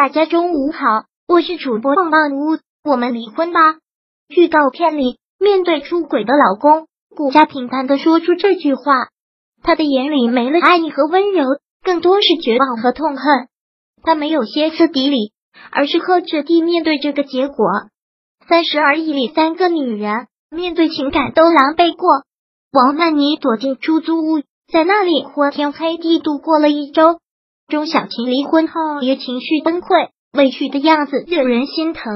大家中午好，我是主播棒棒屋，我们离婚吧。预告片里，面对出轨的老公，顾佳平淡的说出这句话，他的眼里没了爱意和温柔，更多是绝望和痛恨。他没有歇斯底里，而是克制地面对这个结果。三十而已里，三个女人面对情感都狼狈过。王曼妮躲进出租屋，在那里昏天黑地度过了一周。钟小琴离婚后也情绪崩溃，委屈的样子惹人心疼。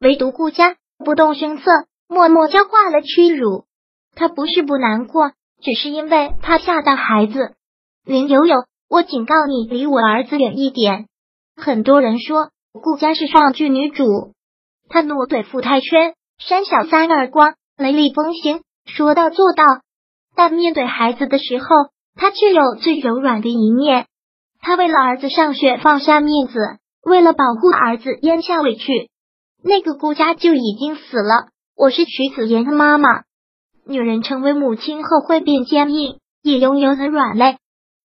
唯独顾家不动声色，默默消化了屈辱。他不是不难过，只是因为怕吓到孩子。林有有，我警告你，离我儿子远一点。很多人说顾家是上剧女主，他怒怼傅太圈，扇小三耳光，雷厉风行，说到做到。但面对孩子的时候，他却有最柔软的一面。他为了儿子上学放下面子，为了保护儿子咽下委屈。那个顾家就已经死了。我是徐子言的妈妈。女人成为母亲后会变坚硬，也拥有了软肋。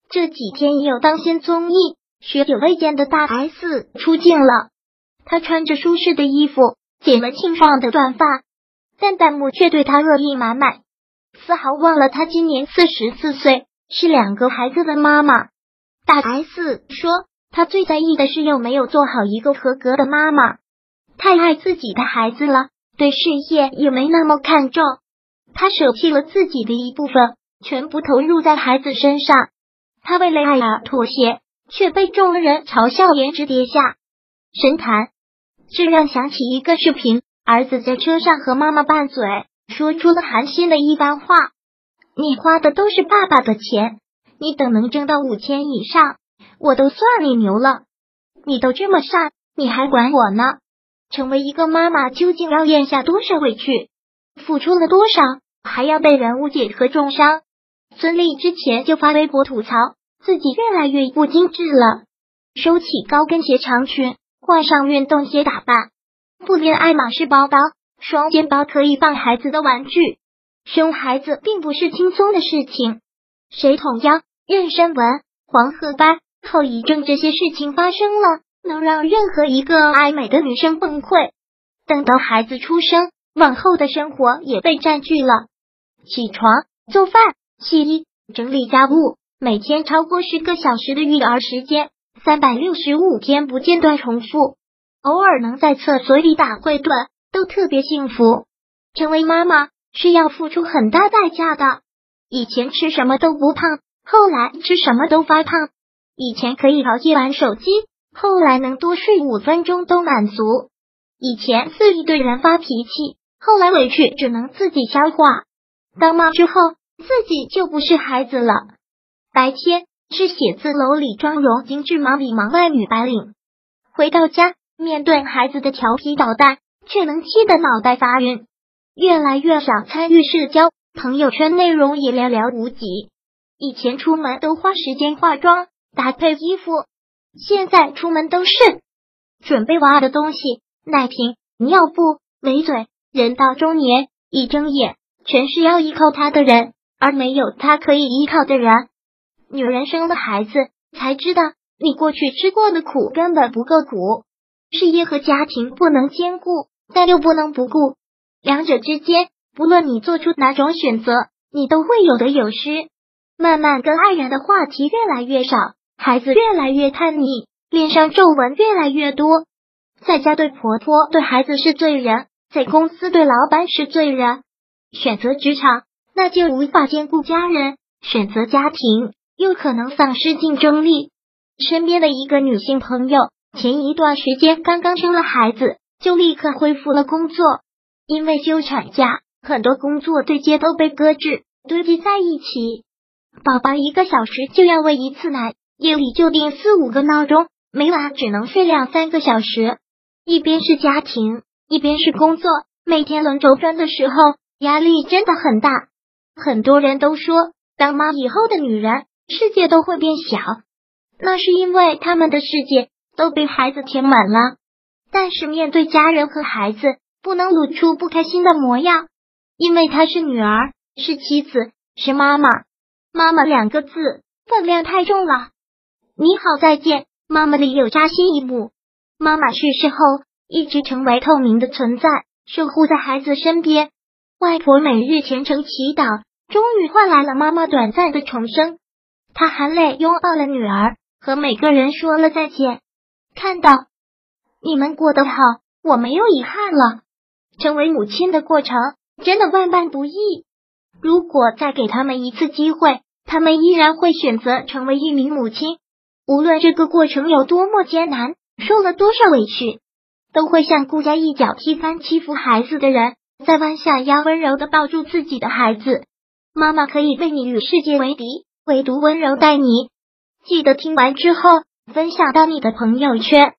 这几天也有当新综艺，许久未见的大 S 出镜了。她穿着舒适的衣服，剪了清爽的短发，但弹幕却对她恶意满满，丝毫忘了她今年四十四岁，是两个孩子的妈妈。大 S 说，她最在意的是有没有做好一个合格的妈妈。太爱自己的孩子了，对事业也没那么看重。她舍弃了自己的一部分，全部投入在孩子身上。她为了爱而妥协，却被众人嘲笑颜值跌下神坛。这让想起一个视频，儿子在车上和妈妈拌嘴，说出了寒心的一番话：“你花的都是爸爸的钱。”你等能挣到五千以上，我都算你牛了。你都这么善，你还管我呢？成为一个妈妈，究竟要咽下多少委屈，付出了多少，还要被人误解和重伤？孙俪之前就发微博吐槽自己越来越不精致了，收起高跟鞋长裙，换上运动鞋打扮，不连爱马仕包包，双肩包可以放孩子的玩具。生孩子并不是轻松的事情。谁捅腰、妊娠纹、黄褐斑、后遗症这些事情发生了，能让任何一个爱美的女生崩溃。等到孩子出生，往后的生活也被占据了。起床、做饭、洗衣、整理家务，每天超过十个小时的育儿时间，三百六十五天不间断重复。偶尔能在厕所里打会盹，都特别幸福。成为妈妈是要付出很大代价的。以前吃什么都不胖，后来吃什么都发胖。以前可以熬夜玩手机，后来能多睡五分钟都满足。以前肆意对人发脾气，后来委屈只能自己消化。当妈之后，自己就不是孩子了。白天是写字楼里妆容精致、忙里忙外女白领，回到家面对孩子的调皮捣蛋，却能气得脑袋发晕。越来越少参与社交。朋友圈内容也寥寥无几。以前出门都花时间化妆搭配衣服，现在出门都是准备娃的东西：奶瓶、尿布、围嘴。人到中年，一睁眼全是要依靠他的人，而没有他可以依靠的人。女人生了孩子，才知道你过去吃过的苦根本不够苦。事业和家庭不能兼顾，但又不能不顾，两者之间。不论你做出哪种选择，你都会有得有失。慢慢跟爱人的话题越来越少，孩子越来越叛逆，脸上皱纹越来越多。在家对婆婆对孩子是罪人，在公司对老板是罪人。选择职场，那就无法兼顾家人；选择家庭，又可能丧失竞争力。身边的一个女性朋友，前一段时间刚刚生了孩子，就立刻恢复了工作，因为休产假。很多工作对接都被搁置，堆积在一起。宝宝一个小时就要喂一次奶，夜里就定四五个闹钟，每晚只能睡两三个小时。一边是家庭，一边是工作，每天轮轴转的时候，压力真的很大。很多人都说，当妈以后的女人世界都会变小，那是因为他们的世界都被孩子填满了。但是面对家人和孩子，不能露出不开心的模样。因为她是女儿，是妻子，是妈妈。妈妈两个字分量太重了。你好，再见，妈妈里有扎心一幕。妈妈去世后，一直成为透明的存在，守护在孩子身边。外婆每日虔诚祈祷，终于换来了妈妈短暂的重生。她含泪拥抱了女儿，和每个人说了再见。看到你们过得好，我没有遗憾了。成为母亲的过程真的万般不易。如果再给他们一次机会，他们依然会选择成为一名母亲。无论这个过程有多么艰难，受了多少委屈，都会像顾家一脚踢翻欺负孩子的人，再弯下腰温柔的抱住自己的孩子。妈妈可以为你与世界为敌，唯独温柔待你。记得听完之后分享到你的朋友圈。